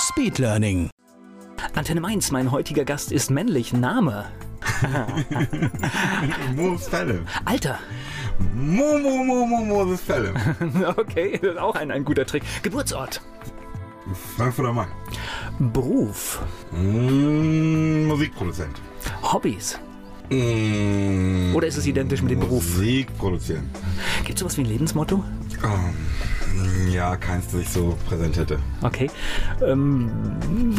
Speedlearning. Antenne Mainz, mein heutiger Gast ist männlich. Name? Moses Pelham. Alter. Mo, Mo, Mo, Mo, Moses Pelham. Okay, das ist auch ein, ein guter Trick. Geburtsort? Frankfurt am Main. Beruf? Mm, Musikproduzent. Hobbys? Mm, Oder ist es identisch mit dem Beruf? Musikproduzent. Gibt es sowas wie ein Lebensmotto? Ähm, ja, keins, das ich so präsent hätte. Okay. Ähm,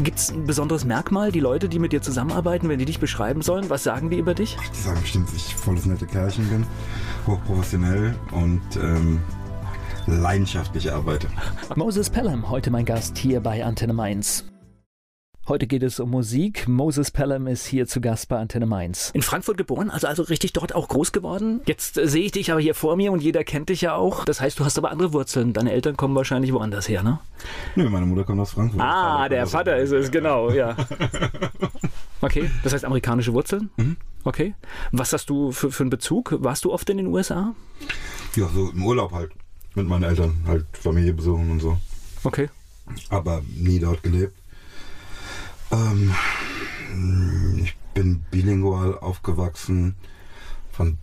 Gibt es ein besonderes Merkmal, die Leute, die mit dir zusammenarbeiten, wenn die dich beschreiben sollen? Was sagen die über dich? Die sagen bestimmt, dass ich volles nette Kerlchen bin, hochprofessionell und ähm, leidenschaftlich arbeite. Moses Pelham, heute mein Gast hier bei Antenne Mainz. Heute geht es um Musik. Moses Pelham ist hier zu Gast bei Antenne Mainz. In Frankfurt geboren, also, also richtig dort auch groß geworden. Jetzt äh, sehe ich dich aber hier vor mir und jeder kennt dich ja auch. Das heißt, du hast aber andere Wurzeln. Deine Eltern kommen wahrscheinlich woanders her, ne? Nö, meine Mutter kommt aus Frankfurt. Ah, der Vater ist es, genau, ja. Okay, das heißt amerikanische Wurzeln? Mhm. Okay. Was hast du für, für einen Bezug? Warst du oft in den USA? Ja, so im Urlaub halt. Mit meinen Eltern halt Familie besuchen und so. Okay. aber nie dort gelebt. Ähm, ich bin bilingual aufgewachsen. Von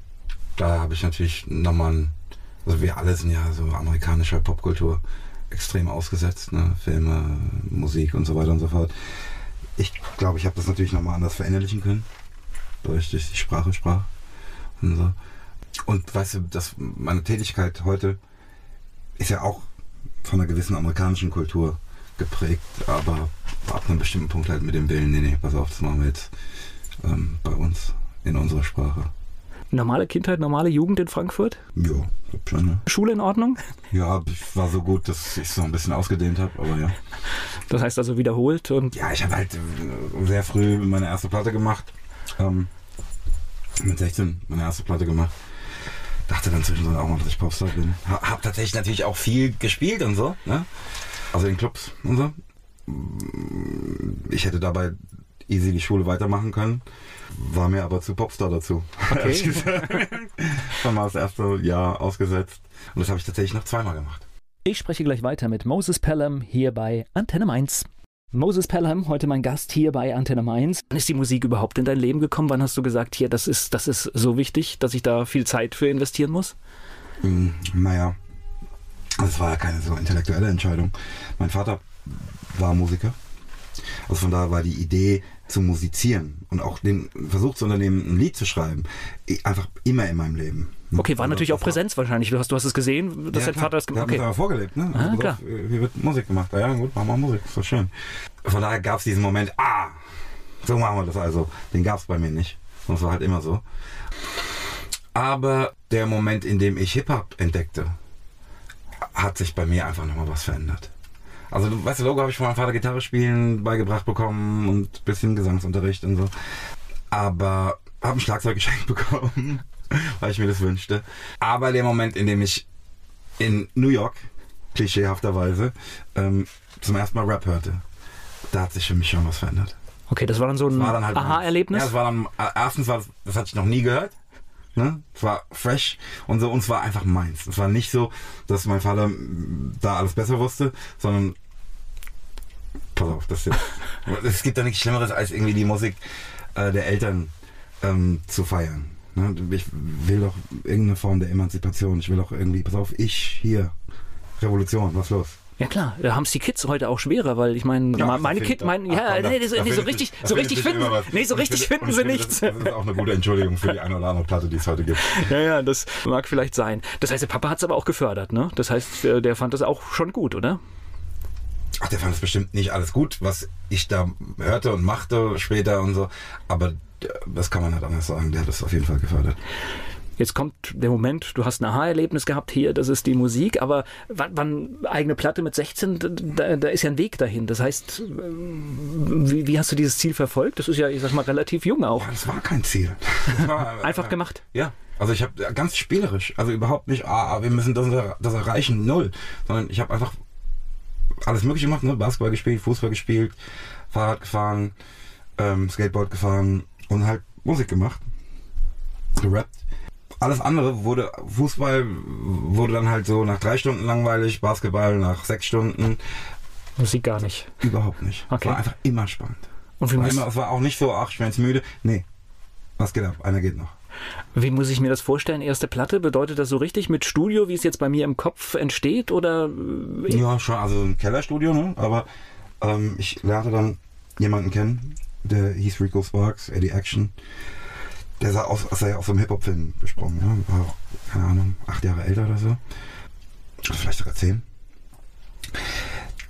daher habe ich natürlich nochmal, also wir alle sind ja so amerikanischer Popkultur extrem ausgesetzt, ne? Filme, Musik und so weiter und so fort. Ich glaube, ich habe das natürlich nochmal anders verinnerlichen können, ich durch die Sprache sprach und so. Und weißt du, dass meine Tätigkeit heute ist ja auch von einer gewissen amerikanischen Kultur geprägt, aber ab einem bestimmten Punkt halt mit dem Willen, nee, nee, pass auf, das machen wir jetzt ähm, bei uns in unserer Sprache. Normale Kindheit, normale Jugend in Frankfurt? Ja, glaub schon, ne? Schule in Ordnung? Ja, ich war so gut, dass ich es so ein bisschen ausgedehnt habe, aber ja. Das heißt also wiederholt und Ja, ich habe halt äh, sehr früh meine erste Platte gemacht. Ähm, mit 16 meine erste Platte gemacht. Dachte dann zwischendurch auch mal, dass ich Popstar bin. Ha, hab tatsächlich natürlich auch viel gespielt und so, ne? Also in Clubs und so. Ich hätte dabei easy die Schule weitermachen können. War mir aber zu Popstar dazu. ehrlich gesagt. Dann war das erste Jahr ausgesetzt. Und das habe ich tatsächlich noch zweimal gemacht. ich spreche gleich weiter mit Moses Pelham hier bei Antenne Mainz. Moses Pelham, heute mein Gast hier bei Antenne Mainz. Wann ist die Musik überhaupt in dein Leben gekommen? Wann hast du gesagt, hier, das ist, das ist so wichtig, dass ich da viel Zeit für investieren muss? Hm, Naja, das war ja keine so intellektuelle Entscheidung. Mein Vater war Musiker. Also von daher war die Idee zu musizieren und auch den Versuch zu unternehmen, ein Lied zu schreiben, einfach immer in meinem Leben. Okay, war Also natürlich auch war- Präsenz wahrscheinlich. Du hast, du hast es gesehen, dass ja, dein. Vater das gemacht hat hat. aber vorgelebt, ne? Ah, Also, pass klar. auf, Hier wird Musik gemacht. Ja, gut, machen wir Musik, ist doch schön. Von daher gab es diesen Moment, ah, so machen wir das also. Den gab es bei mir nicht. Und es war halt immer so. Aber der Moment, in dem ich Hip-Hop entdeckte, hat sich bei mir einfach nochmal was verändert. Also, du weißt du, Logo habe ich von meinem Vater Gitarre spielen beigebracht bekommen und ein bisschen Gesangsunterricht und so. Aber habe ein Schlagzeug geschenkt bekommen, weil ich mir das wünschte. Aber der Moment, in dem ich in New York, klischeehafterweise, ähm, zum ersten Mal Rap hörte, da hat sich für mich schon was verändert. Okay, das war dann so ein halt Aha-Erlebnis. Ja, es war dann, äh, erstens war das, das hatte ich noch nie gehört. Ne? Es war fresh und so, und es war einfach meins. Es war nicht so, dass mein Vater da alles besser wusste, sondern pass auf, das jetzt. es gibt da nichts Schlimmeres, als irgendwie die Musik äh, der Eltern ähm, zu feiern. Ne? Ich will doch irgendeine Form der Emanzipation. Ich will doch irgendwie, pass auf, ich hier. Revolution, was los? Ja klar, da haben es die Kids heute auch schwerer, weil ich meine, Ja, meine Kids, ich mein, doch. ja, komm, nee, das, da nee, so richtig, so richtig finden, was. nee, so richtig finde- finden sie finde, nichts. Das, das ist auch eine gute Entschuldigung für die eine oder andere Platte, die es heute gibt. Ja, ja, das mag vielleicht sein. Das heißt, der Papa hat es aber auch gefördert, ne? Das heißt, der, fand das auch schon gut, oder? Ach, der fand es bestimmt nicht alles gut, was ich da hörte und machte später und so. Aber äh, das kann man halt anders sagen. Der hat das auf jeden Fall gefördert. Jetzt kommt der Moment, du hast ein Aha-Erlebnis gehabt hier, das ist die Musik, aber wann, wann eigene Platte mit 16, da, da, ist ja ein Weg dahin. Das heißt, wie, wie, hast du dieses Ziel verfolgt? Das ist ja, ich sag mal, relativ jung auch. Ja, das war kein Ziel. War, Einfach äh, gemacht. Ja. Also ich habe ganz spielerisch, also überhaupt nicht, ah, wir müssen das, das erreichen, null, sondern ich habe einfach alles mögliche gemacht, ne? Basketball gespielt, Fußball gespielt, Fahrrad gefahren, ähm, Skateboard gefahren und halt Musik gemacht, gerappt alles andere wurde, Fußball wurde dann halt so nach drei Stunden langweilig, Basketball nach sechs Stunden. Musik gar nicht. Überhaupt nicht. Okay. War einfach immer spannend. Und wie war immer, es war auch nicht so, ach, ich bin jetzt müde. Nee. Was geht ab? Einer geht noch. Wie muss ich mir das vorstellen? Erste Platte, bedeutet das so richtig mit Studio, wie es jetzt bei mir im Kopf entsteht? Oder? Ja, schon, also ein Kellerstudio, ne? Aber ähm, ich lernte dann jemanden kennen, der hieß Rico Sparks, Eddie Action der sah aus, als sei er aus einem Hip-Hop-Film besprochen. Ja? War auch, keine Ahnung, acht Jahre älter oder so. Vielleicht sogar zehn.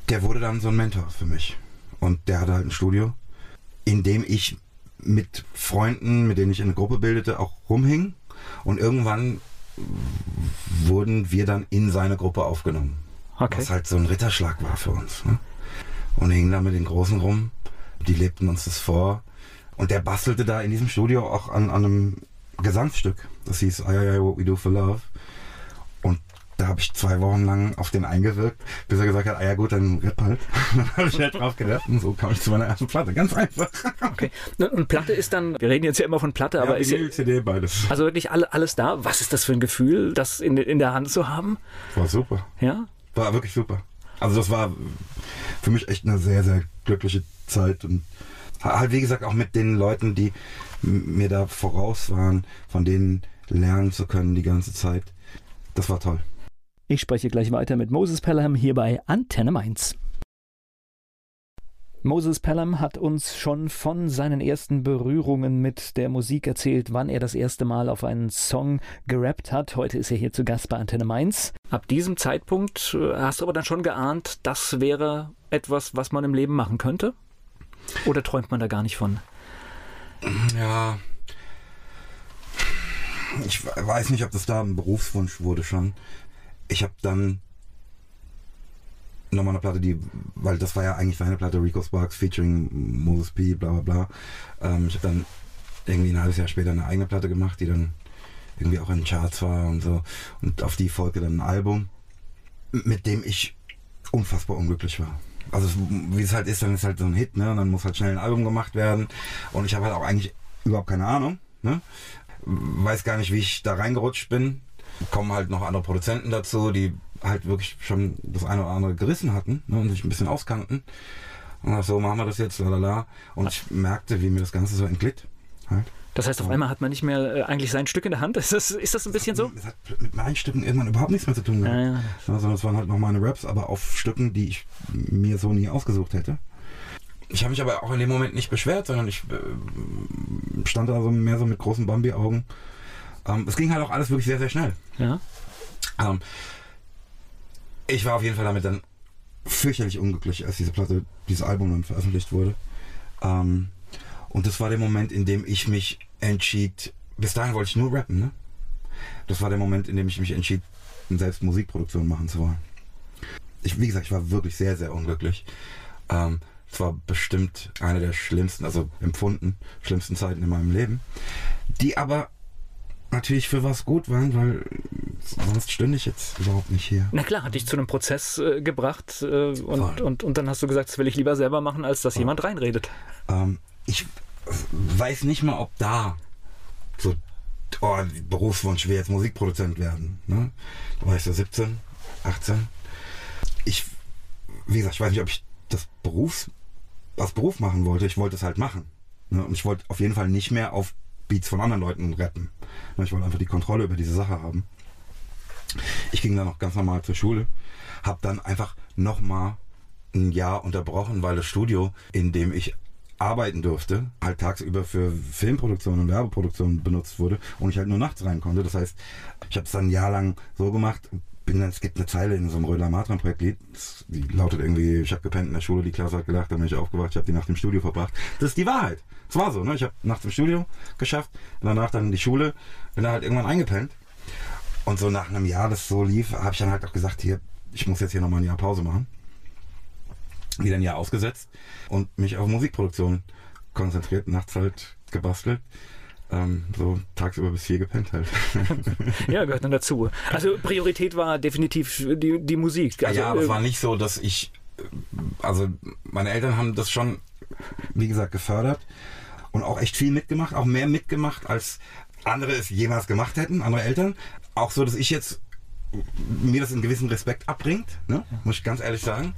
Der wurde dann so ein Mentor für mich. Und der hatte halt ein Studio, in dem ich mit Freunden, mit denen ich eine Gruppe bildete, auch rumhing. Und irgendwann wurden wir dann in seine Gruppe aufgenommen. Okay. Was halt so ein Ritterschlag war für uns. Ne? Und hingen da mit den Großen rum. Die lebten uns das vor. Und der bastelte da in diesem Studio auch an, an einem Gesangsstück. Das hieß I, I, I, What We Do for Love. Und da habe ich zwei Wochen lang auf den eingewirkt, bis er gesagt hat, ah ja gut, dann rap halt. dann habe ich halt drauf gerappt und so kam ich zu meiner ersten Platte. Ganz einfach. okay. Und Platte ist dann, wir reden jetzt ja immer von Platte, ja, aber ist ja, CD, beides. Also wirklich alle, alles da. Was ist das für ein Gefühl, das in, in der Hand zu haben? War super. Ja? War wirklich super. Also das war für mich echt eine sehr, sehr glückliche Zeit und halt wie gesagt auch mit den Leuten, die mir da voraus waren, von denen lernen zu können die ganze Zeit. Das war toll. Ich spreche gleich weiter mit Moses Pelham hier bei Antenne Mainz. Moses Pelham hat uns schon von seinen ersten Berührungen mit der Musik erzählt, wann er das erste Mal auf einen Song gerappt hat. Heute ist er hier zu Gast bei Antenne Mainz. Ab diesem Zeitpunkt äh, hast du aber dann schon geahnt, das wäre etwas, was man im Leben machen könnte? Oder träumt man da gar nicht von? Ja. Ich weiß nicht, ob das da ein Berufswunsch wurde schon. Ich habe dann nochmal eine Platte, die, weil das war ja eigentlich meine Platte, Rico Sparks featuring Moses P, bla bla bla. Ähm, ich habe dann irgendwie ein halbes Jahr später eine eigene Platte gemacht, die dann irgendwie auch in Charts war und so. Und auf die folgte dann ein Album, mit dem ich unfassbar unglücklich war also wie es halt ist, dann ist halt so ein Hit, ne? Und dann muss halt schnell ein Album gemacht werden. Und ich habe halt auch eigentlich überhaupt keine Ahnung, ne? Weiß gar nicht, wie ich da reingerutscht bin. Kommen halt noch andere Produzenten dazu, die halt wirklich schon das eine oder andere gerissen hatten ne? und sich ein bisschen auskannten. Und so machen wir das jetzt, lalala. Und ich merkte, wie mir das Ganze so entglitt. Halt. Das heißt, auf einmal hat man nicht mehr äh, eigentlich sein Stück in der Hand. Ist das, ist das ein bisschen so? Das hat mit meinen Stücken irgendwann überhaupt nichts mehr zu tun. Ja, ja. Sondern es waren halt noch meine Raps, aber auf Stücken, die ich mir so nie ausgesucht hätte. Ich habe mich aber auch in dem Moment nicht beschwert, sondern ich äh, stand da so mehr so mit großen Bambi-Augen. Ähm, es ging halt auch alles wirklich sehr, sehr schnell. Ja. Ähm, ich war auf jeden Fall damit dann fürchterlich unglücklich, als diese Platte, dieses Album dann veröffentlicht wurde. Ähm, und das war der Moment, in dem ich mich entschied, bis dahin wollte ich nur rappen, ne? Das war der Moment, in dem ich mich entschied, selbst Musikproduktion machen zu wollen. Ich, wie gesagt, ich war wirklich sehr, sehr unglücklich. Ähm, es war bestimmt eine der schlimmsten, also empfunden, schlimmsten Zeiten in meinem Leben, die aber natürlich für was gut waren, weil sonst stünde ich jetzt überhaupt nicht hier. Na klar, hat dich zu einem Prozess äh, gebracht äh, und, und, und dann hast du gesagt, das will ich lieber selber machen, als dass Voll. jemand reinredet. Ähm, ich weiß nicht mal, ob da so oh, Berufswunsch will jetzt Musikproduzent werden. Ne? Da war ich so 17, 18. Ich, wie gesagt, ich weiß nicht, ob ich das Berufs, als Beruf machen wollte. Ich wollte es halt machen. Ne? Und ich wollte auf jeden Fall nicht mehr auf Beats von anderen Leuten retten. Ne? Ich wollte einfach die Kontrolle über diese Sache haben. Ich ging dann noch ganz normal zur Schule, habe dann einfach nochmal ein Jahr unterbrochen, weil das Studio, in dem ich arbeiten durfte, halt tagsüber für Filmproduktion und Werbeproduktion benutzt wurde und ich halt nur nachts rein konnte. Das heißt, ich habe es dann ein Jahr lang so gemacht, bin dann, es gibt eine Zeile in so einem Röder Matran Projektlied, die lautet irgendwie, ich habe gepennt in der Schule, die Klasse hat gelacht, dann bin ich aufgewacht, ich habe die Nacht im Studio verbracht. Das ist die Wahrheit. Es war so, ne? Ich habe nachts im Studio geschafft, danach dann in die Schule, bin dann halt irgendwann eingepennt. Und so nach einem Jahr, das so lief, habe ich dann halt auch gesagt, hier, ich muss jetzt hier nochmal ein Jahr Pause machen. Wieder ein Jahr ausgesetzt und mich auf Musikproduktion konzentriert, nachts halt gebastelt ähm, so tagsüber bis vier gepennt halt. ja, gehört dann dazu. Also Priorität war definitiv die, die Musik. Also, ja, aber äh, es war nicht so, dass ich, also meine Eltern haben das schon, wie gesagt, gefördert und auch echt viel mitgemacht, auch mehr mitgemacht, als andere es jemals gemacht hätten, andere Eltern. Auch so, dass ich jetzt mir das einen gewissen Respekt abbringt, ne? muss ich ganz ehrlich sagen,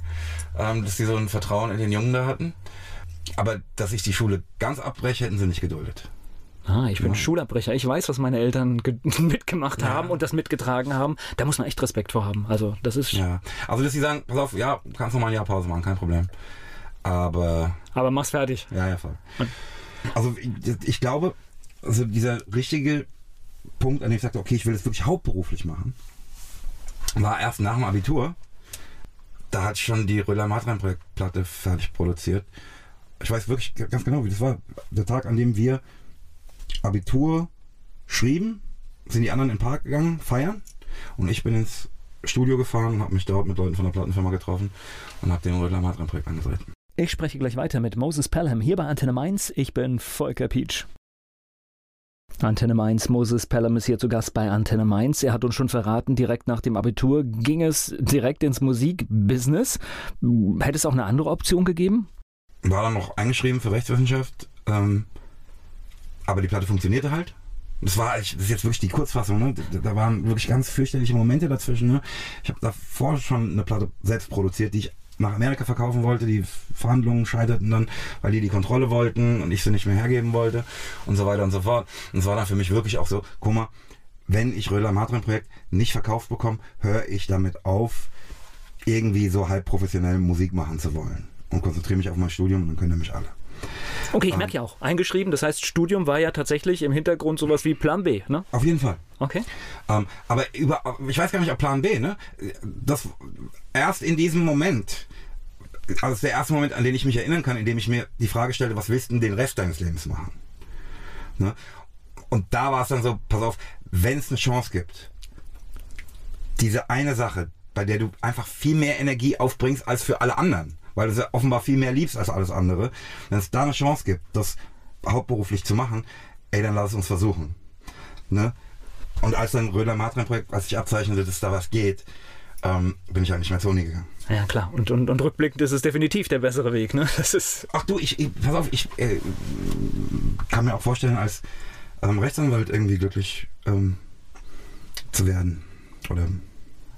ähm, dass sie so ein Vertrauen in den Jungen da hatten. Aber dass ich die Schule ganz abbreche, hätten sie nicht geduldet. Ah, ich bin ja. Schulabbrecher. Ich weiß, was meine Eltern mitgemacht haben und das mitgetragen haben. Da muss man echt Respekt vor haben. Also, das ist. Ja. Also, dass sie sagen, pass auf, ja, kannst noch mal ein Jahr Pause machen, kein Problem. Aber. Aber mach's fertig. Ja, ja, voll. Und also, ich, ich glaube, also dieser richtige Punkt, an dem ich sagte, okay, ich will das wirklich hauptberuflich war erst nach dem Abitur. Da ich schon die Röller Matrein Projektplatte fertig produziert. Ich weiß wirklich ganz genau, wie das war. Der Tag, an dem wir Abitur schrieben, sind die anderen in den Park gegangen, feiern. Und ich bin ins Studio gefahren und habe mich dort mit Leuten von der Plattenfirma getroffen und habe den Rödler Matran Projekt angesetzt. Ich spreche gleich weiter mit Moses Pelham hier bei Antenne Mainz. Ich bin Volker Peach. Antenne Mainz, Moses Pelham ist hier zu Gast bei Antenne Mainz. Er hat uns schon verraten, direkt nach dem Abitur ging es direkt ins Musikbusiness. Hätte es auch eine andere Option gegeben? War dann noch eingeschrieben für Rechtswissenschaft. Ähm, aber die Platte funktionierte halt. Das war, das ist jetzt wirklich die Kurzfassung, ne? Da waren wirklich ganz fürchterliche Momente dazwischen. Ne? Ich habe davor schon eine Platte selbst produziert, die ich nach Amerika verkaufen wollte. Die Verhandlungen scheiterten dann, weil die die Kontrolle wollten und ich sie nicht mehr hergeben wollte und so weiter und so fort. Und es war dann für mich wirklich auch so, guck mal, wenn ich Röder Matrin Projekt nicht verkauft bekomme, höre ich damit auf, irgendwie so halb professionell Musik machen zu wollen und konzentriere mich auf mein Studium und dann können mich alle. Okay, ich merke ja auch, eingeschrieben. Das heißt, Studium war ja tatsächlich im Hintergrund sowas wie Plan B, ne? Auf jeden Fall. Okay. Ähm, aber über, ich weiß gar nicht, ob Plan B, ne? Das erst in diesem Moment, also das ist der erste Moment, an den ich mich erinnern kann, in dem ich mir die Frage stelle, was willst du denn den Rest deines Lebens machen? Ne? Und da war es dann so, pass auf, wenn es eine Chance gibt, diese eine Sache, bei der du einfach viel mehr Energie aufbringst als für alle anderen, weil du sie offenbar viel mehr liebst als alles andere, wenn es da eine Chance gibt, das hauptberuflich zu machen, ey, dann lass es uns versuchen. Ne? Und als dann Röder Matran Projekt, als ich abzeichnete, dass da was geht, ähm, bin ich nicht mehr zur Uni gegangen. Ja, klar. Und, und, und rückblickend ist es definitiv der bessere Weg, ne? Das ist. Ach du, ich, ich pass auf, ich äh, kann mir auch vorstellen, als ähm, Rechtsanwalt irgendwie glücklich ähm, zu werden. Oder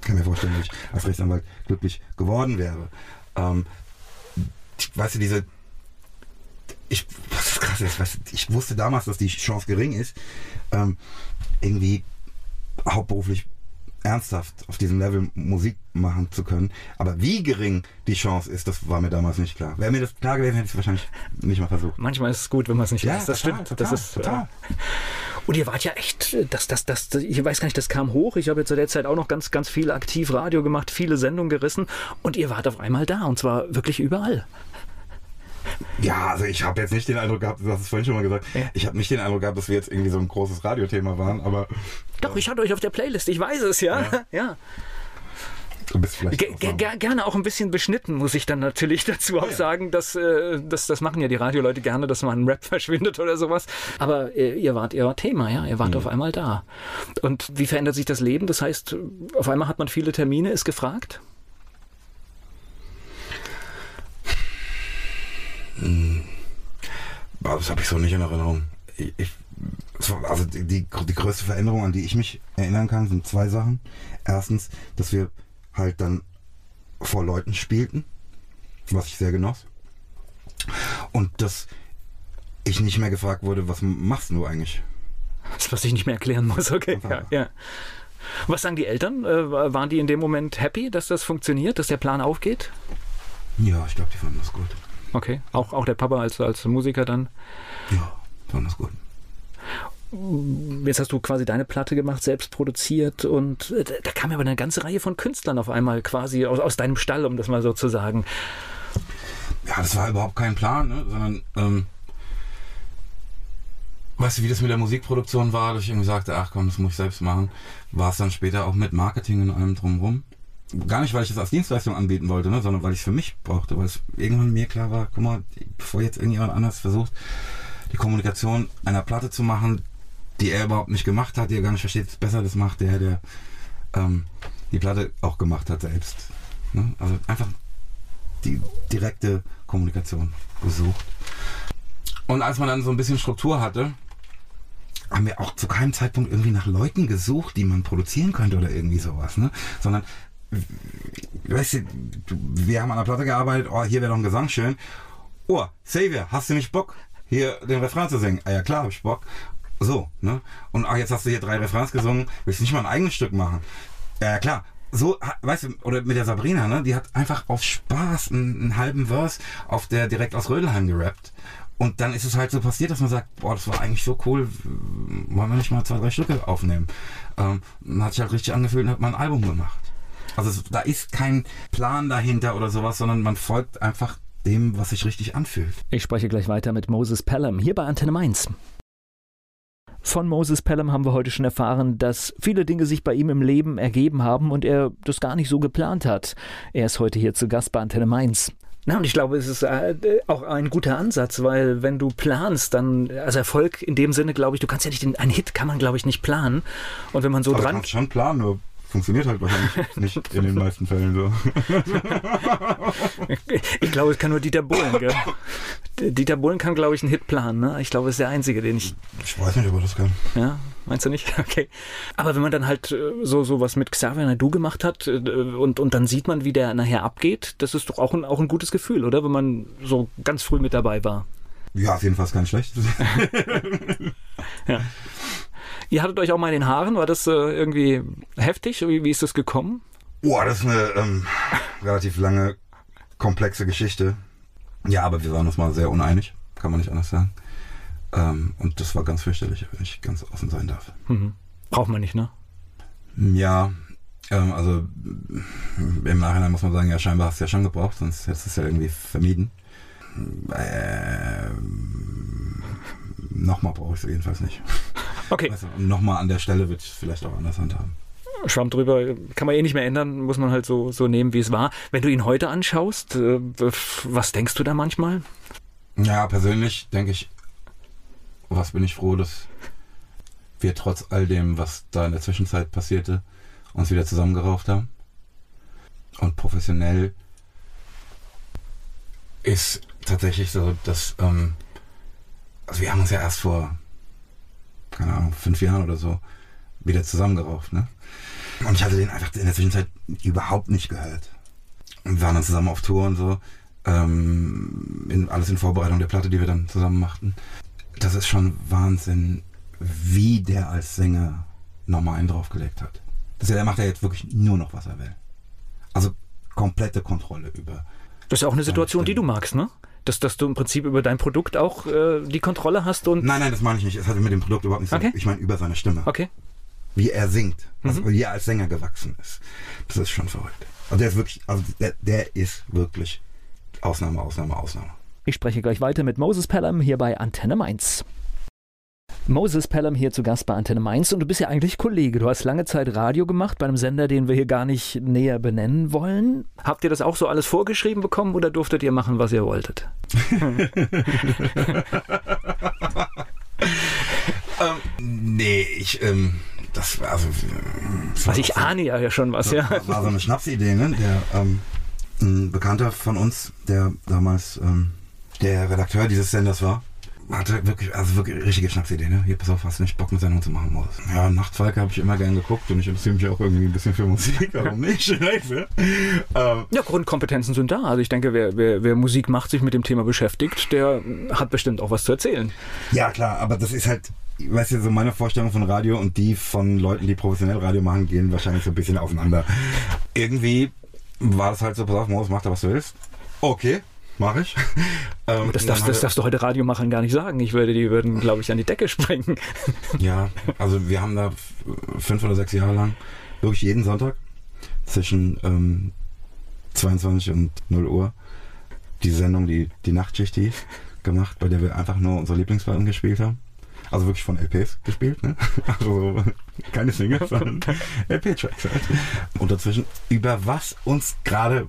kann mir vorstellen, dass ich als Rechtsanwalt glücklich geworden wäre. Ähm, weißt du, diese, ich, was ist krass ist, du, ich wusste damals, dass die Chance gering ist, ähm, irgendwie hauptberuflich ernsthaft auf diesem Level Musik machen zu können. Aber wie gering die Chance ist, das war mir damals nicht klar. Wäre mir das klar gewesen, hätte ich es wahrscheinlich nicht mal versucht. Manchmal ist es gut, wenn man es nicht ja, weiß. Das total, stimmt. Total, das ist, total. Äh, und ihr wart ja echt, das, das, das, das, ich weiß gar nicht, das kam hoch. Ich habe jetzt zu der Zeit auch noch ganz, ganz viel aktiv Radio gemacht, viele Sendungen gerissen und ihr wart auf einmal da und zwar wirklich überall. Ja, also ich habe jetzt nicht den Eindruck gehabt, du hast es vorhin schon mal gesagt, ja. ich habe nicht den Eindruck gehabt, dass wir jetzt irgendwie so ein großes Radiothema waren, aber. Doch, ich hatte euch auf der Playlist, ich weiß es, ja. Ja. ja. Du bist vielleicht Ge ge gerne auch ein bisschen beschnitten, muss ich dann natürlich dazu auch ja. sagen. Dass, äh, das, das machen ja die Radioleute gerne, dass mal ein Rap verschwindet oder sowas. Aber äh, ihr wart ihr wart Thema, ja. Ihr wart mhm. auf einmal da. Und wie verändert sich das Leben? Das heißt, auf einmal hat man viele Termine, ist gefragt? Das habe ich so nicht in Erinnerung. Ich, ich, also die, die, die, größte Veränderung, an die ich mich erinnern kann, sind zwei Sachen. Erstens, dass wir halt dann vor Leuten spielten, was ich sehr genoss. Und dass ich nicht mehr gefragt wurde, was machst du eigentlich? Das, was ich nicht mehr erklären muss, okay. Ja, ja. Was sagen die Eltern? Äh, waren die in dem Moment happy, dass das funktioniert, dass der Plan aufgeht? Ja, ich glaube, die fanden das gut. Okay, auch, auch der Papa als, als Musiker dann? Ja, das gut. jetzt hast du quasi deine Platte gemacht, selbst produziert und äh, da kam aber eine ganze Reihe von Künstlern auf einmal quasi aus, aus deinem Stall, um das mal so zu sagen. Ja, das war überhaupt kein Plan, ne? sondern ähm, weißt du, wie das mit der Musikproduktion war, dass ich irgendwie sagte, ach komm, das muss ich selbst machen, war es dann später auch mit Marketing und allem drumherum. Gar nicht, weil ich das als Dienstleistung anbieten wollte, ne, sondern weil ich es für mich brauchte, weil es irgendwann mir klar war, guck mal, bevor jetzt irgendjemand anders versucht, die Kommunikation einer Platte zu machen, die er überhaupt nicht gemacht hat, die er gar nicht versteht, ist besser das macht der, der ähm, die Platte auch gemacht hat selbst. Ne? Also einfach die direkte Kommunikation gesucht. Und als man dann so ein bisschen Struktur hatte, haben wir auch zu keinem Zeitpunkt irgendwie nach Leuten gesucht, die man produzieren könnte oder irgendwie sowas, ne? Sondern, weißt du, wir haben an der Platte gearbeitet, oh, hier wäre doch ein Gesang schön. Oh, Xavier, hast du nicht Bock, hier den Refrain zu singen? Ah ja, klar, hab ich Bock. So, ne? Und ach, jetzt hast du hier drei Refrains gesungen, willst du nicht mal ein eigenes Stück machen? Ja, ja klar. So, weißt du, oder mit der Sabrina, ne? Die hat einfach auf Spaß einen, einen halben Verse auf der direkt aus Rödelheim gerappt. Und dann ist es halt so passiert, dass man sagt, boah, das war eigentlich so cool, wollen wir nicht mal zwei, drei Stücke aufnehmen. Ähm, dann hat sich halt richtig angefühlt und hat mal ein Album gemacht. Also da ist kein Plan dahinter oder sowas, sondern man folgt einfach dem, was sich richtig anfühlt. Ich spreche gleich weiter mit Moses Pelham hier bei Antenne Mainz. Von Moses Pelham haben wir heute schon erfahren, dass viele Dinge sich bei ihm im Leben ergeben haben und er das gar nicht so geplant hat. Er ist heute hier zu Gast bei Antenne Mainz. Na, und ich glaube, es ist äh, auch ein guter Ansatz, weil wenn du planst, dann, also Erfolg in dem Sinne, glaube ich, du kannst ja nicht, den, einen Hit kann man, glaube ich, nicht planen. Und wenn man so Aber dran. Du schon planen, nur funktioniert halt wahrscheinlich nicht in den meisten Fällen so. ich glaube, es kann nur Dieter Bohlen, gell? Dieter Bohlen kann, glaube ich, einen Hit planen, ne? Ich glaube, es ist der Einzige, den ich. Ich weiß nicht, ob er das kann. Ja, meinst du nicht? Okay. Aber wenn man dann halt äh, so, so was mit Xavier Naidu gemacht hat äh, und, und dann sieht man, wie der nachher abgeht, das ist doch auch ein, auch ein gutes Gefühl, oder? Wenn man so ganz früh mit dabei war. Ja, auf jeden Fall ganz schlecht. ja. Ihr hattet euch auch mal in den Haaren, war das äh, irgendwie heftig? Wie, wie ist das gekommen? Boah, das ist eine ähm, relativ lange, komplexe Geschichte. Ja, aber wir waren uns mal sehr uneinig, kann man nicht anders sagen. Ähm, und das war ganz fürchterlich, wenn ich ganz offen sein darf. Mhm. Braucht man nicht, ne? Ja, ähm, also im Nachhinein muss man sagen, ja, scheinbar hast du ja schon gebraucht, sonst hättest du es ja irgendwie vermieden. Ähm, nochmal brauche ich es jedenfalls nicht. Okay. Also, nochmal an der Stelle wird es vielleicht auch anders handhaben. Schwamm drüber, kann man eh nicht mehr ändern, muss man halt so, so nehmen, wie es war. Wenn du ihn heute anschaust, äh, was denkst du da manchmal? Ja, persönlich denke ich, was bin ich froh, dass wir trotz all dem, was da in der Zwischenzeit passierte, uns wieder zusammengerauft haben. Und professionell ist tatsächlich so, dass ähm, also wir haben uns ja erst vor, keine Ahnung, fünf Jahren oder so wieder zusammengerauft, ne? Und ich hatte den einfach in der Zwischenzeit überhaupt nicht gehört. Und wir waren dann zusammen auf Tour und so. Ähm, in, alles in Vorbereitung der Platte, die wir dann zusammen machten. Das ist schon Wahnsinn, wie der als Sänger nochmal einen draufgelegt hat. Das, der macht ja jetzt wirklich nur noch, was er will. Also komplette Kontrolle über. Das ist ja auch eine Situation, die du magst, ne? Dass, dass du im Prinzip über dein Produkt auch äh, die Kontrolle hast und. Nein, nein, das meine ich nicht. Es hatte mit dem Produkt überhaupt nichts Okay. zu Ich meine über seine Stimme. Okay. Wie er singt. Also Mhm. wie er als Sänger gewachsen ist. Das ist schon verrückt. Also der ist wirklich, also der, der ist wirklich Ausnahme, Ausnahme, Ausnahme. Ich spreche gleich weiter mit Moses Pelham hier bei Antenne Mainz. Moses Pelham hier zu Gast bei Antenne Mainz und du bist ja eigentlich Kollege. Du hast lange Zeit Radio gemacht bei einem Sender, den wir hier gar nicht näher benennen wollen. Habt ihr das auch so alles vorgeschrieben bekommen oder durftet ihr machen, was ihr wolltet? Ähm, nee, ich, ähm, das war also. äh, das war Also ich ahne ja schon was, ja. Das war so eine Schnapsidee, ne? Der, ähm, ein Bekannter von uns, der damals ähm, der Redakteur dieses Senders war, hatte wirklich, also wirklich richtige Schnapsidee, ne? Hier, pass auf, hast du nicht Bock mit Sendung zu machen, Moses? Ja, Nachtfalke habe ich immer gern geguckt und ich interessiere mich auch irgendwie ein bisschen für Musik, warum nicht? Ähm, Ja, Grundkompetenzen sind da. Also ich denke, wer, wer, wer Musik macht, sich mit dem Thema beschäftigt, der hat bestimmt auch was zu erzählen. ja, klar, aber das ist halt, weißt du, so meine Vorstellung von Radio und die von Leuten, die professionell Radio machen, gehen wahrscheinlich so ein bisschen auseinander. Irgendwie war das halt so, pass auf, Moses, mach da, was du willst. Okay. Mache ich. ähm, das, darfst, das darfst du heute Radio machen gar nicht sagen. Ich würde, die würden, glaube ich, an die Decke springen. ja, also wir haben da fünf oder sechs Jahre lang wirklich jeden Sonntag zwischen ähm, 22 und 0 Uhr die Sendung, die, die Nachtschicht hieß, gemacht, bei der wir einfach nur unsere Lieblingsplatten gespielt haben. Also wirklich von LPs gespielt, ne? Also keine Singles, sondern LP-Tracks halt. Und dazwischen über was uns gerade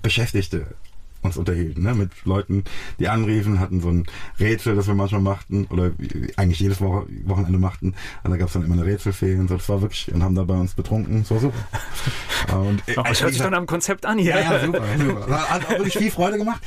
beschäftigte uns unterhielten, ne? mit Leuten, die anriefen, hatten so ein Rätsel, das wir manchmal machten oder eigentlich jedes Woche, Wochenende machten. Und da gab es dann immer eine Rätselfee und so. Das war wirklich, und haben da bei uns betrunken. So super. Und, äh, das hört sich dann am Konzept an hier. Ja, ja, super, super. Hat auch wirklich viel Freude gemacht,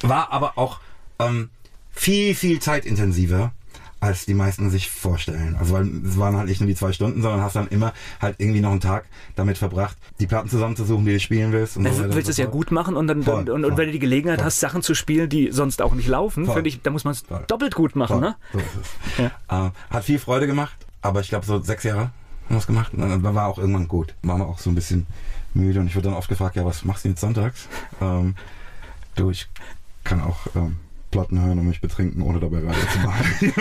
war aber auch ähm, viel, viel zeitintensiver als die meisten sich vorstellen. Also weil es waren halt nicht nur die zwei Stunden, sondern hast dann immer halt irgendwie noch einen Tag damit verbracht, die Platten zusammenzusuchen, die du spielen willst. Und also, so willst es ja gut machen und dann voll, und, und, voll, wenn du die Gelegenheit voll. hast, Sachen zu spielen, die sonst auch nicht laufen, finde ich, da muss man es doppelt gut machen. Ne? So ist es. Ja. Äh, hat viel Freude gemacht, aber ich glaube so sechs Jahre haben wir es gemacht und dann war auch irgendwann gut. Waren wir auch so ein bisschen müde und ich wurde dann oft gefragt, ja, was machst du jetzt sonntags? Ähm, du, ich kann auch ähm, Platten hören und mich betrinken, ohne dabei Radio zu machen.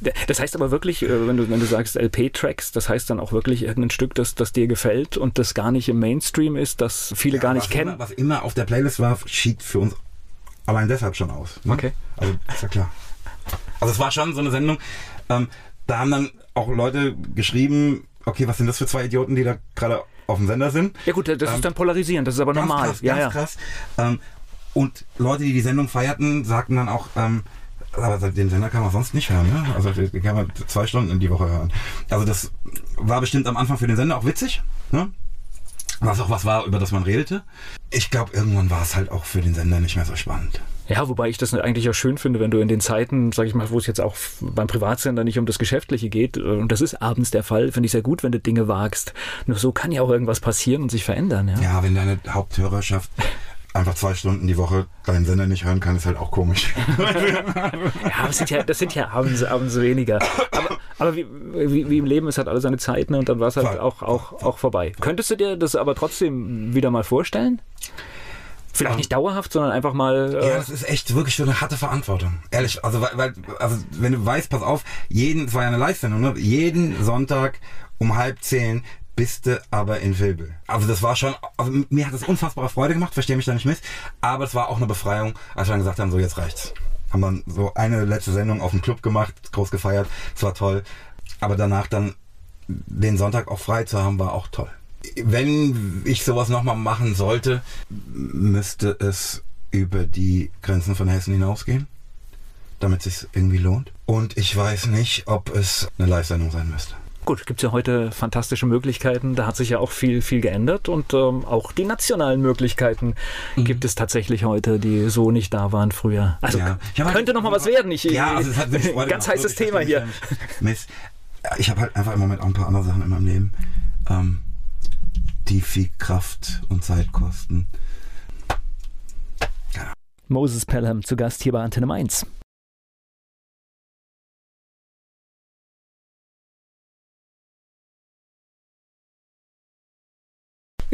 das heißt aber wirklich, äh, wenn du, wenn du sagst LP-Tracks, das heißt dann auch wirklich irgendein Stück, das, das dir gefällt und das gar nicht im Mainstream ist, das viele ja, gar nicht kennen. Immer, was immer auf der Playlist war, schied für uns allein deshalb schon aus. Ne? Okay. Also, ist ja klar. Also es war schon so eine Sendung, ähm, da haben dann auch Leute geschrieben, okay, was sind das für zwei Idioten, die da gerade auf dem Sender sind. Ja gut, das ähm, ist dann polarisierend, das ist aber normal. Krass, ja, ganz ja. krass. Ähm, und Leute, die die Sendung feierten, sagten dann auch, ähm, aber den Sender kann man sonst nicht hören, ne? Also den kann man zwei Stunden in die Woche hören. Also das war bestimmt am Anfang für den Sender auch witzig, ne? Was auch was war, über das man redete. Ich glaube, irgendwann war es halt auch für den Sender nicht mehr so spannend. Ja, wobei ich das eigentlich auch schön finde, wenn du in den Zeiten, sag ich mal, wo es jetzt auch beim Privatsender nicht um das Geschäftliche geht, und das ist abends der Fall, finde ich sehr gut, wenn du Dinge wagst. Nur so kann ja auch irgendwas passieren und sich verändern. Ja, ja wenn deine Haupthörerschaft einfach zwei Stunden die Woche deinen Sender nicht hören kann, ist halt auch komisch. ja, das sind ja, das sind ja abends, abends weniger. Aber, aber wie, wie, wie, im Leben, es hat alle seine Zeiten und dann war es halt Fall. auch, auch, auch vorbei. Fall. Könntest du dir das aber trotzdem wieder mal vorstellen? Vielleicht um, nicht dauerhaft, sondern einfach mal. Äh ja, das ist echt wirklich so eine harte Verantwortung. Ehrlich, also weil, also wenn du weißt, pass auf, jeden, es war ja eine Live-Sendung, ne? jeden Sonntag um halb zehn bist du aber in Wilbel. Also das war schon, also mir hat das unfassbare Freude gemacht, verstehe mich da nicht miss, aber es war auch eine Befreiung, als wir dann gesagt haben, so jetzt reicht's. Haben wir so eine letzte Sendung auf dem Club gemacht, groß gefeiert, es war toll, aber danach dann den Sonntag auch frei zu haben, war auch toll. Wenn ich sowas nochmal machen sollte, müsste es über die Grenzen von Hessen hinausgehen, damit es sich irgendwie lohnt. Und ich weiß nicht, ob es eine Live-Sendung sein müsste. Gut, gibt es ja heute fantastische Möglichkeiten. Da hat sich ja auch viel, viel geändert und ähm, auch die nationalen Möglichkeiten mhm. gibt es tatsächlich heute, die so nicht da waren früher. Also ja. könnte halt, noch mal was werden. Ich, ja, also es hat ganz heißes Thema hier. Mist. Ich habe halt einfach im Moment auch ein paar andere Sachen in meinem Leben, ähm, die viel Kraft und Zeit kosten. Ja. Moses Pelham zu Gast hier bei Antenne Mainz.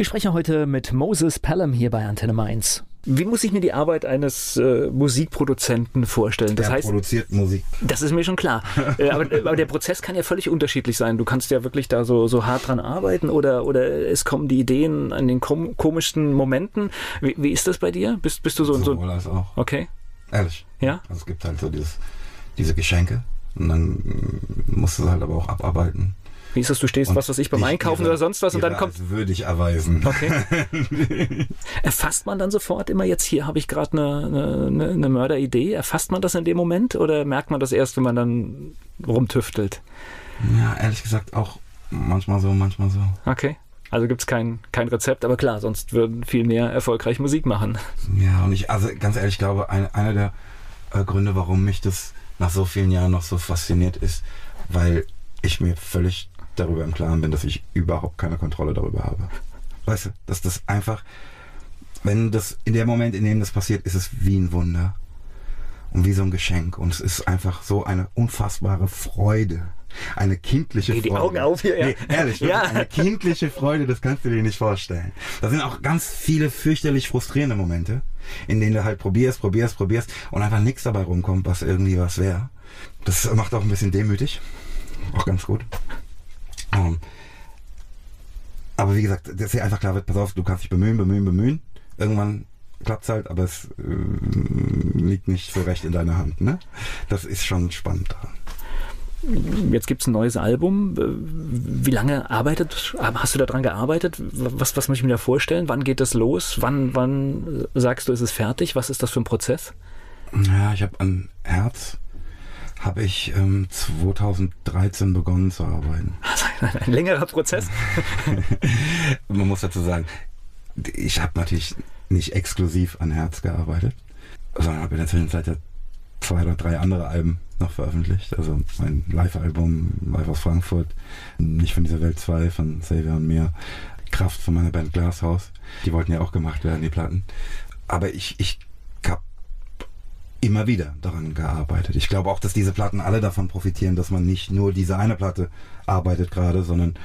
Ich spreche heute mit Moses Pelham hier bei Antenne Mainz. Wie muss ich mir die Arbeit eines äh, Musikproduzenten vorstellen? Das der heißt, produziert Musik. Das ist mir schon klar. äh, aber, aber, der Prozess kann ja völlig unterschiedlich sein. Du kannst ja wirklich da so, so hart dran arbeiten oder, oder es kommen die Ideen an den kom komischsten Momenten. Wie, wie, ist das bei dir? Bist, bist du so... Sowohl so als auch. Okay. Ehrlich. Ja? Also es gibt halt so dieses, diese Geschenke und dann mm, musst du halt aber auch abarbeiten. Wie ist das, du stehst, und was weiß ich, beim Einkaufen ihre, oder sonst was und dann kommt. Würde ich erweisen. Okay. Erfasst man dann sofort immer jetzt hier habe ich gerade eine, eine, eine Mörderidee? Erfasst man das in dem Moment oder merkt man das erst, wenn man dann rumtüftelt? Ja, ehrlich gesagt auch manchmal so, manchmal so. Okay. Also gibt es kein, kein Rezept, aber klar, sonst würden viel mehr erfolgreich Musik machen. Ja, und ich, also ganz ehrlich, glaube, ein, einer der äh, Gründe, warum mich das nach so vielen Jahren noch so fasziniert ist, weil ich mir völlig darüber im Klaren bin, dass ich überhaupt keine Kontrolle darüber habe. Weißt du, dass das einfach, wenn das in dem Moment, in dem das passiert, ist es wie ein Wunder und wie so ein Geschenk und es ist einfach so eine unfassbare Freude. Eine kindliche Freude. Die Augen auf hier, ja. Nee, ehrlich, ja. eine kindliche Freude, das kannst du dir nicht vorstellen. Da sind auch ganz viele fürchterlich frustrierende Momente. in denen du halt probierst, probierst, probierst und einfach nichts dabei rumkommt, was irgendwie was wäre. Das macht auch ein bisschen demütig. Auch ganz gut. Ähm, aber wie gesagt, dass hier einfach klar wird, pass auf, du kannst dich bemühen, bemühen, bemühen. Irgendwann klappt es halt, aber es äh, liegt nicht so recht in deiner Hand. Ne? Das ist schon spannend daran. Jetzt gibt es ein neues Album. Wie lange arbeitet, hast du daran gearbeitet? Was, was muss ich mir da vorstellen? Wann geht das los? Wann, wann sagst du, ist es fertig? Was ist das für ein Prozess? Ja, ich habe an Herz habe ich ähm, 2013 begonnen zu arbeiten. Also ein längerer Prozess? Man muss dazu sagen, ich habe natürlich nicht exklusiv an Herz gearbeitet, sondern habe in der Zwischenzeit ja zwei oder drei andere Alben noch veröffentlicht. Also mein Live-Album, Live aus Frankfurt, nicht von dieser Welt 2, von Xavier und mir, Kraft von meiner Band Glashaus. Die wollten ja auch gemacht werden, die Platten. Aber ich, ich immer wieder daran gearbeitet. Ich glaube auch, dass diese Platten alle davon profitieren, dass man nicht nur diese eine Platte arbeitet gerade, sondern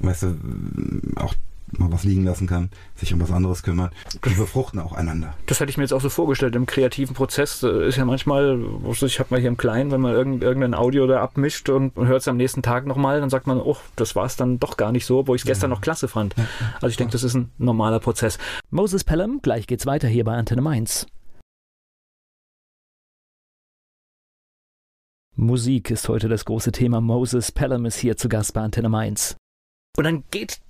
weißt du, auch mal was liegen lassen kann, sich um was anderes kümmert. Die befruchten auch einander. Das hätte ich mir jetzt auch so vorgestellt. Im kreativen Prozess äh, ist ja manchmal, ich habe mal hier im Kleinen, wenn man irgendein Audio da abmischt und hört es am nächsten Tag nochmal, dann sagt man, oh, das war es dann doch gar nicht so, wo ich es gestern ja. noch klasse fand. Also ich denke, das ist ein normaler Prozess. Moses Pelham, gleich geht's weiter hier bei Antenne Mainz. Musik ist heute das große Thema. Moses Pelham ist hier zu Gast bei Antenne Mainz. Und dann geht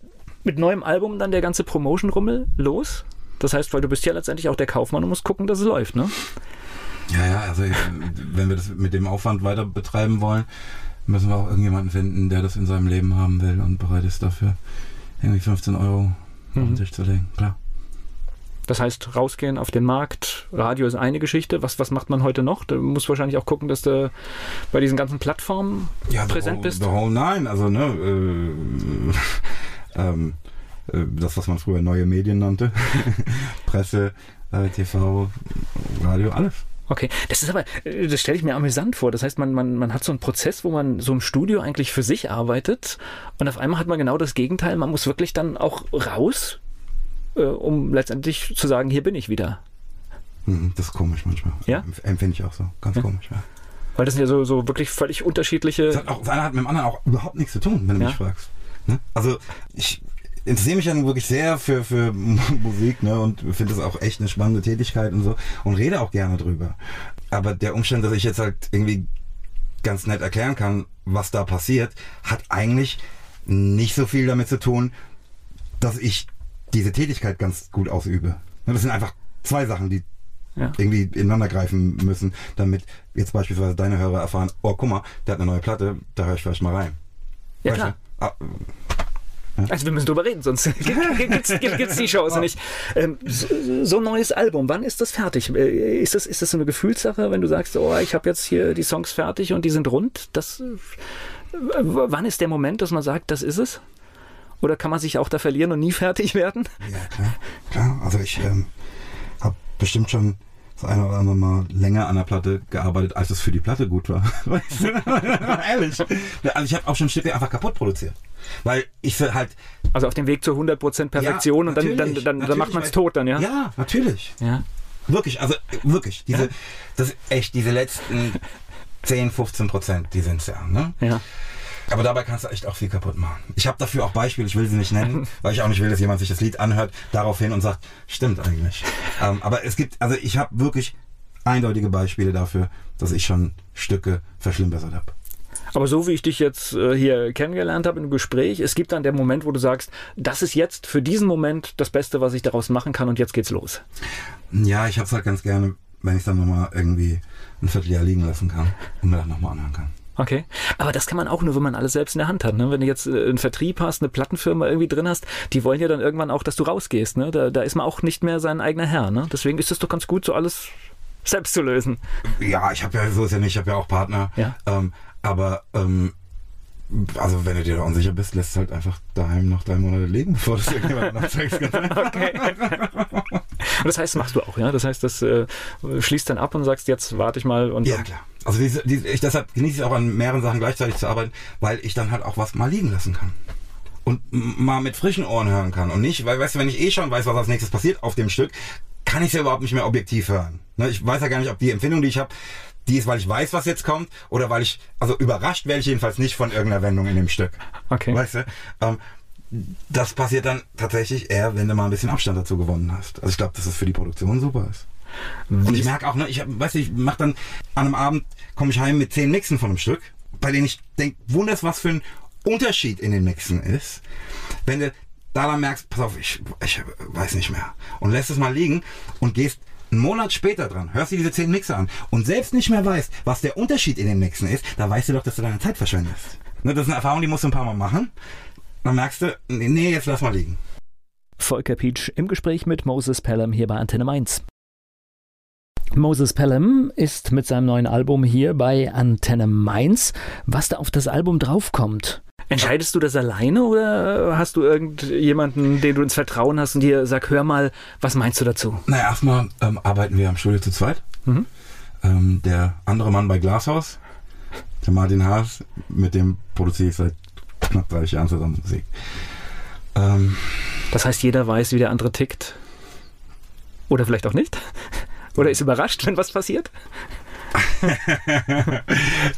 mit neuem Album dann der ganze Promotion-Rummel los? Das heißt, weil du bist ja letztendlich auch der Kaufmann und musst gucken, dass es läuft, ne? Ja, ja, also wenn wir das mit dem Aufwand weiter betreiben wollen, müssen wir auch irgendjemanden finden, der das in seinem Leben haben will und bereit ist dafür irgendwie 15 Euro mhm. auf sich zu legen, klar. Das heißt, rausgehen auf den Markt, Radio ist eine Geschichte. Was, was macht man heute noch? Du musst wahrscheinlich auch gucken, dass du bei diesen ganzen Plattformen ja, präsent whole, bist. The whole nine, also ne, äh, ähm, äh, das, was man früher neue Medien nannte. Presse, äh, TV, Radio, alles. Okay, das ist aber, äh, das stelle ich mir amüsant vor. Das heißt, man, man, man hat so einen Prozess, wo man so im Studio eigentlich für sich arbeitet und auf einmal hat man genau das Gegenteil. Man muss wirklich dann auch raus, äh, um letztendlich zu sagen, hier bin ich wieder. Mhm, das ist komisch manchmal. Ja? Empfinde ich auch so. Ganz ja? komisch, ja. Weil das sind ja so, so wirklich völlig unterschiedliche. Das, hat auch, das eine hat mit dem anderen auch überhaupt nichts zu tun, wenn du ja? mich fragst. Ne? Also ich interessiere mich dann wirklich sehr für, für Musik ne, und finde das auch echt eine spannende Tätigkeit und so und rede auch gerne drüber. Aber der Umstand, dass ich jetzt halt irgendwie ganz nett erklären kann, was da passiert, hat eigentlich nicht so viel damit zu tun, dass ich diese Tätigkeit ganz gut ausübe. Ne, das sind einfach zwei Sachen, die ja. irgendwie ineinander greifen müssen, damit jetzt beispielsweise deine Hörer erfahren, oh guck mal, der hat eine neue Platte, da höre ich vielleicht mal rein. Ja, weißt klar. Ah, also wir müssen drüber reden, sonst gibt es die Chance nicht. Ähm, so, so, ein neues Album, wann ist das fertig? Äh, ist das, ist das so eine Gefühlssache, wenn du sagst, oh, ich habe jetzt hier die Songs fertig und die sind rund? Das, wann ist der Moment, dass man sagt, das ist es? Oder kann man sich auch da verlieren und nie fertig werden? Ja, klar. klar. Also ich ähm, habe bestimmt schon das eine oder andere Mal länger an der Platte gearbeitet, als es für die Platte gut war. Ehrlich. Also ich habe auch schon Stücke einfach kaputt produziert. Weil ich halt. Also auf dem Weg zur 100% Perfektion ja, und dann, dann, dann, dann macht man es tot dann, ja? Ja, natürlich. Ja. Wirklich, also wirklich. Diese, ja. das echt, diese letzten 10, 15 Prozent, die sind es ja, ne? Ja. Aber dabei kannst du echt auch viel kaputt machen. Ich habe dafür auch Beispiele, ich will sie nicht nennen, weil ich auch nicht will, dass jemand sich das Lied anhört, daraufhin und sagt, stimmt eigentlich. ähm, aber es gibt, also ich habe wirklich eindeutige Beispiele dafür, dass ich schon Stücke verschlimmbessert habe. Aber so wie ich dich jetzt äh, hier kennengelernt habe im Gespräch, es gibt dann der Moment, wo du sagst, das ist jetzt für diesen Moment das Beste, was ich daraus machen kann und jetzt geht's los. Ja, ich habe es halt ganz gerne, wenn ich es dann nochmal irgendwie ein Vierteljahr liegen lassen kann und mir das nochmal anhören kann. Okay. Aber das kann man auch nur, wenn man alles selbst in der Hand hat. Ne? Wenn du jetzt äh, einen Vertrieb hast, eine Plattenfirma irgendwie drin hast, die wollen ja dann irgendwann auch, dass du rausgehst. Ne? Da, da ist man auch nicht mehr sein eigener Herr. Ne? Deswegen ist es doch ganz gut, so alles selbst zu lösen. Ja, ich habe ja so ist ja nicht, ich habe ja auch Partner. Ja. Ähm, aber ähm, also wenn du dir da unsicher bist, lässt es halt einfach daheim noch drei Monate liegen, bevor du es irgendjemand nachzeigst. okay. Und das heißt, das machst du auch, ja? Das heißt, das äh, schließt dann ab und sagst, jetzt warte ich mal und. Ja, klar. Also diese, diese, ich, deshalb genieße ich auch an mehreren Sachen gleichzeitig zu arbeiten, weil ich dann halt auch was mal liegen lassen kann. Und mal mit frischen Ohren hören kann. Und nicht, weil, weißt du, wenn ich eh schon weiß, was als nächstes passiert auf dem Stück, kann ich es ja überhaupt nicht mehr objektiv hören. Ne, ich weiß ja gar nicht, ob die Empfindung, die ich habe, die ist, weil ich weiß, was jetzt kommt, oder weil ich, also überrascht werde ich jedenfalls nicht von irgendeiner Wendung in dem Stück. Okay. Weißt du? Ähm, das passiert dann tatsächlich eher, wenn du mal ein bisschen Abstand dazu gewonnen hast. Also ich glaube, dass das für die Produktion super ist. Und ich merke auch, ne, ich weiß nicht, ich mach dann an einem Abend, komme ich heim mit zehn Mixen von einem Stück, bei denen ich denke, wunders, was für ein Unterschied in den Mixen ist. Wenn du da dann merkst, pass auf, ich, ich weiß nicht mehr. Und lässt es mal liegen und gehst einen Monat später dran, hörst dir diese zehn Mixer an und selbst nicht mehr weißt, was der Unterschied in den Mixen ist, da weißt du doch, dass du deine Zeit verschwendest. Ne, das ist eine Erfahrung, die musst du ein paar Mal machen. Dann merkst du, nee, jetzt lass mal liegen. Volker Pietsch im Gespräch mit Moses Pelham hier bei Antenne Mainz. Moses Pelham ist mit seinem neuen Album hier bei Antenne Mainz. Was da auf das Album draufkommt, Entscheidest du das alleine oder hast du irgendjemanden, den du ins Vertrauen hast und dir sag, hör mal, was meinst du dazu? Naja, erstmal ähm, arbeiten wir am Studio zu zweit. Mhm. Ähm, der andere Mann bei Glashaus, der Martin Haas, mit dem produziere ich seit knapp 30 Jahren zusammen Musik. Ähm, das heißt, jeder weiß, wie der andere tickt. Oder vielleicht auch nicht? Oder ist überrascht, wenn was passiert?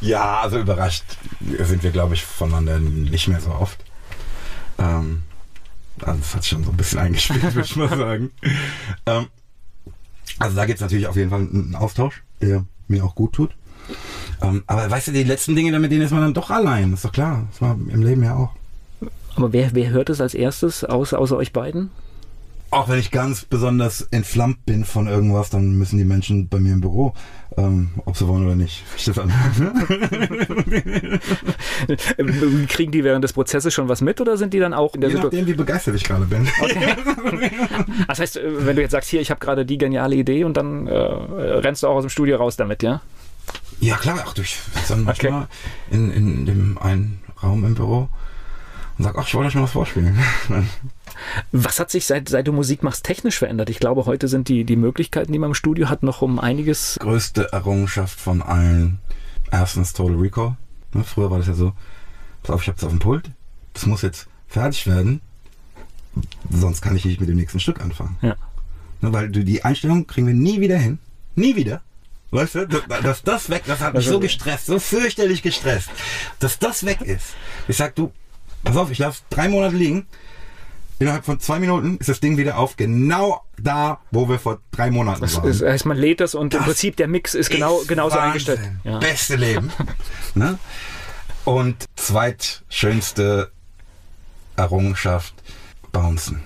ja, also überrascht sind wir, glaube ich, voneinander nicht mehr so oft. Ähm, also das hat schon so ein bisschen eingespielt, würde ich mal sagen. Ähm, also da gibt es natürlich auf jeden Fall einen Austausch, der mir auch gut tut. Ähm, aber weißt du, die letzten Dinge, mit denen ist man dann doch allein. Ist doch klar. Das war im Leben ja auch. Aber wer, wer hört es als erstes, außer, außer euch beiden? Auch wenn ich ganz besonders entflammt bin von irgendwas, dann müssen die Menschen bei mir im Büro, ähm, ob sie wollen oder nicht. Stefan. Kriegen die während des Prozesses schon was mit oder sind die dann auch in der Je nachdem, wie begeistert ich gerade bin. Okay. Das heißt, wenn du jetzt sagst, hier, ich habe gerade die geniale Idee und dann äh, rennst du auch aus dem Studio raus damit, ja? Ja, klar, auch durch dann manchmal okay. in, in dem einen Raum im Büro und sag, ach, ich wollte euch mal was vorspielen. Was hat sich seit, seit du Musik machst technisch verändert? Ich glaube, heute sind die, die Möglichkeiten, die man im Studio hat, noch um einiges. Größte Errungenschaft von allen. Erstens Total Recall. Ne, früher war das ja so, pass auf, ich hab's auf dem Pult. Das muss jetzt fertig werden. Sonst kann ich nicht mit dem nächsten Stück anfangen. Ja. Ne, weil die Einstellung kriegen wir nie wieder hin. Nie wieder. Weißt du, dass das weg, das hat mich so gestresst, so fürchterlich gestresst, dass das weg ist. Ich sag, du, pass auf, ich lasse drei Monate liegen, Innerhalb von zwei Minuten ist das Ding wieder auf, genau da, wo wir vor drei Monaten das waren. Das heißt, man lädt das und das im Prinzip der Mix ist, genau, genauso Wahnsinn. eingestellt. Ja. Beste Leben. ne? Und zweitschönste Errungenschaft, Bouncen.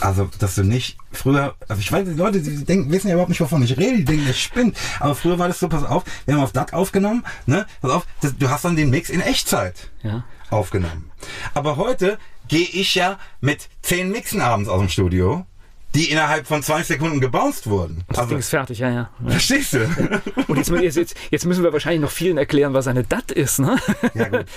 Also, dass du nicht früher, also ich weiß, die Leute, die denken, wissen ja überhaupt nicht, wovon ich rede, die denken, das spinnt. Aber früher war das so, pass auf, wir haben auf DAT aufgenommen, ne? Pass auf, das, du hast dann den Mix in Echtzeit ja. aufgenommen. Aber heute gehe ich ja mit zehn Mixen abends aus dem Studio, die innerhalb von 20 Sekunden gebounced wurden. Das also, Ding ist fertig, ja, ja. Verstehst du? Und jetzt, jetzt, jetzt, müssen wir wahrscheinlich noch vielen erklären, was eine DAT ist, ne? Ja, gut.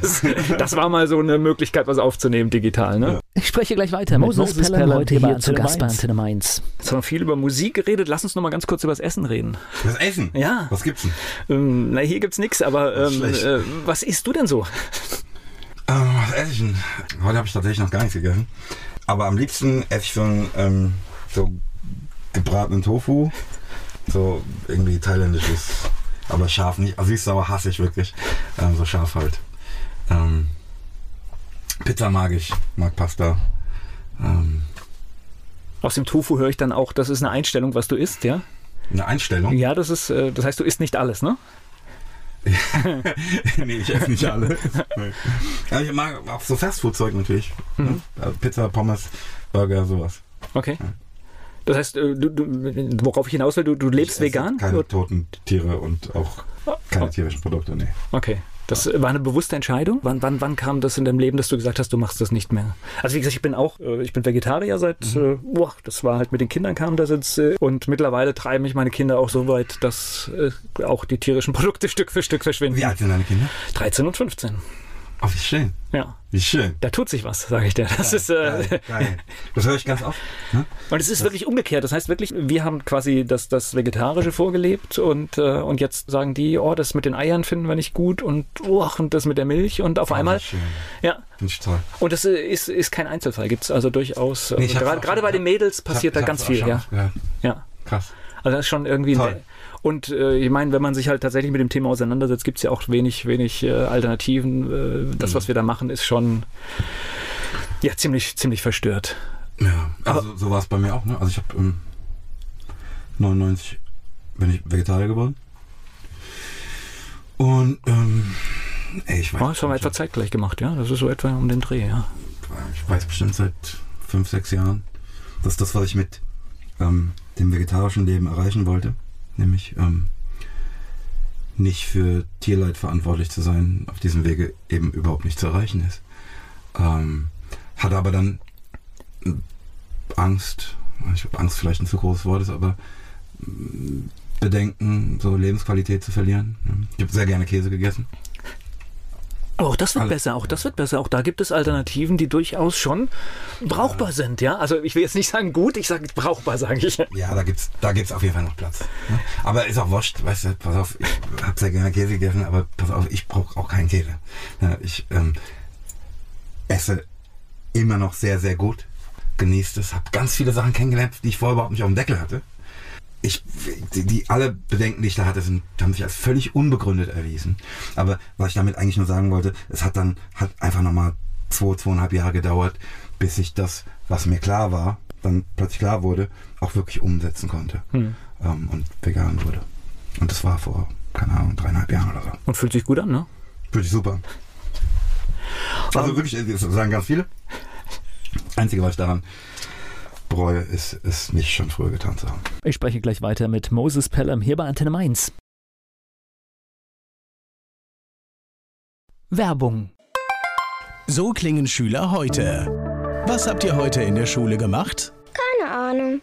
Das, das, war mal so eine Möglichkeit, was aufzunehmen digital, ne? Ja. Ich spreche gleich weiter mit Moses, Moses Pelham heute hier zu Gast bei Antenne Mainz. Jetzt haben wir viel über Musik geredet. Lass uns noch mal ganz kurz über das Essen reden. Das Essen? Ja. Was gibt's denn? Ähm, na, hier gibt's nichts, aber ähm, äh, was isst du denn so? Ähm, was esse ich denn? Heute habe ich tatsächlich noch gar nichts gegessen. Aber am liebsten esse ich so einen ähm, so gebratenen Tofu. So irgendwie thailändisches, aber scharf nicht. Also süß-sauer hasse ich wirklich. Ähm, so scharf halt. Ähm, Pizza mag ich, mag Pasta. Ähm, Aus dem Tofu höre ich dann auch, das ist eine Einstellung, was du isst, ja? Eine Einstellung? Ja, das ist, äh, das heißt, du isst nicht alles, ne? nee, ich esse nicht alle. ja, ich mag auch so Fastfood-Zeug natürlich. Mhm. Pizza, Pommes, Burger, sowas. Okay. Ja. Das heißt, äh, du, du, worauf ich hinaus will, du, du lebst vegan? Keine toten Tiere und auch keine oh. tierischen Produkte, nee. Okay. Das war eine bewusste Entscheidung. Wann, wann, wann kam das in deinem Leben, dass du gesagt hast, du machst das nicht mehr? Also wie gesagt, ich bin auch, äh, ich bin Vegetarier seit, mhm. äh, boah, das war halt mit den Kindern kam das jetzt äh, und mittlerweile treiben mich meine Kinder auch so weit, dass auch die tierischen Produkte Stück für Stück verschwinden. Wie alt sind deine Kinder? 13 und 15. Oh, wie schön. Ja. Wie schön. Da tut sich was, sage ich dir. Das ist, äh, Geil, geil. Das höre ich ganz oft. Ne? und es ist wirklich umgekehrt. Das heißt wirklich, wir haben quasi das, das Vegetarische vorgelebt und, äh, und jetzt sagen die, oh, das mit den Eiern finden wir nicht gut und, oh, und das mit der Milch und auf Oh, einmal, schön. ja. Finde ich toll. Und das äh, ist, ist kein Einzelfall, gibt es also durchaus. Nee, also hab's gerade gerade bei den. Mädels passiert Ich da hab- ganz viel, ja. gehört. ja. Krass. Also das ist schon irgendwie. Toll. Und äh, ich meine, wenn man sich halt tatsächlich mit dem Thema auseinandersetzt, gibt es ja auch wenig, wenig äh, Alternativen. Äh, das, Mhm. was wir da machen, ist schon ja ziemlich, ziemlich verstört. Ja, also so war es bei mir auch. Ne? Also ich habe ähm, 99 bin ich Vegetarier geworden. Und ähm, ey, ich weiß, Oh, das haben wir etwa zeitgleich gemacht, ja. Das ist so etwa um den Dreh, ja. ich weiß bestimmt seit fünf, sechs Jahren, dass das, was ich mit ähm, dem vegetarischen Leben erreichen wollte, nämlich ähm, nicht für Tierleid verantwortlich zu sein, auf diesem Wege eben überhaupt nicht zu erreichen ist. Ähm, hatte aber dann Angst, ich glaube Angst vielleicht ein zu großes Wort ist, aber mm, Bedenken, so Lebensqualität zu verlieren. Ich habe sehr gerne Käse gegessen. Auch das wird Alles- besser, auch das wird besser. Auch da gibt es Alternativen, die durchaus schon brauchbar sind, ja. Also ich will jetzt nicht sagen gut, ich sage brauchbar, sage ich. Ja, da gibt's, da gibt's auf jeden Fall noch Platz. Ne? Aber ist auch wurscht, weißt du, pass auf, ich hab sehr gerne Käse gegessen, aber pass auf, ich brauche auch keinen Käse. Ja, ich ähm, esse immer noch sehr, sehr gut, genieße es, habe ganz viele Sachen kennengelernt, die ich vorher überhaupt nicht auf dem Deckel hatte. Ich, die, die alle Bedenken, die ich da hatte, sind, haben sich als völlig unbegründet erwiesen. Aber was ich damit eigentlich nur sagen wollte, es hat dann hat einfach nochmal zwei, zweieinhalb Jahre gedauert, bis ich das, was mir klar war, dann plötzlich klar wurde, auch wirklich umsetzen konnte Hm. ähm, und vegan wurde. Und das war vor, keine Ahnung, dreieinhalb Jahren oder so. Und fühlt sich gut an, ne? Wirklich super. Also wirklich, das sagen ganz viele. Einzige, was ich daran bereue, ist, es nicht schon früher getan zu haben. Ich spreche gleich weiter mit Moses Pelham hier bei Antenne Mainz. Werbung. So klingen Schüler heute. Was habt ihr heute in der Schule gemacht? Keine Ahnung.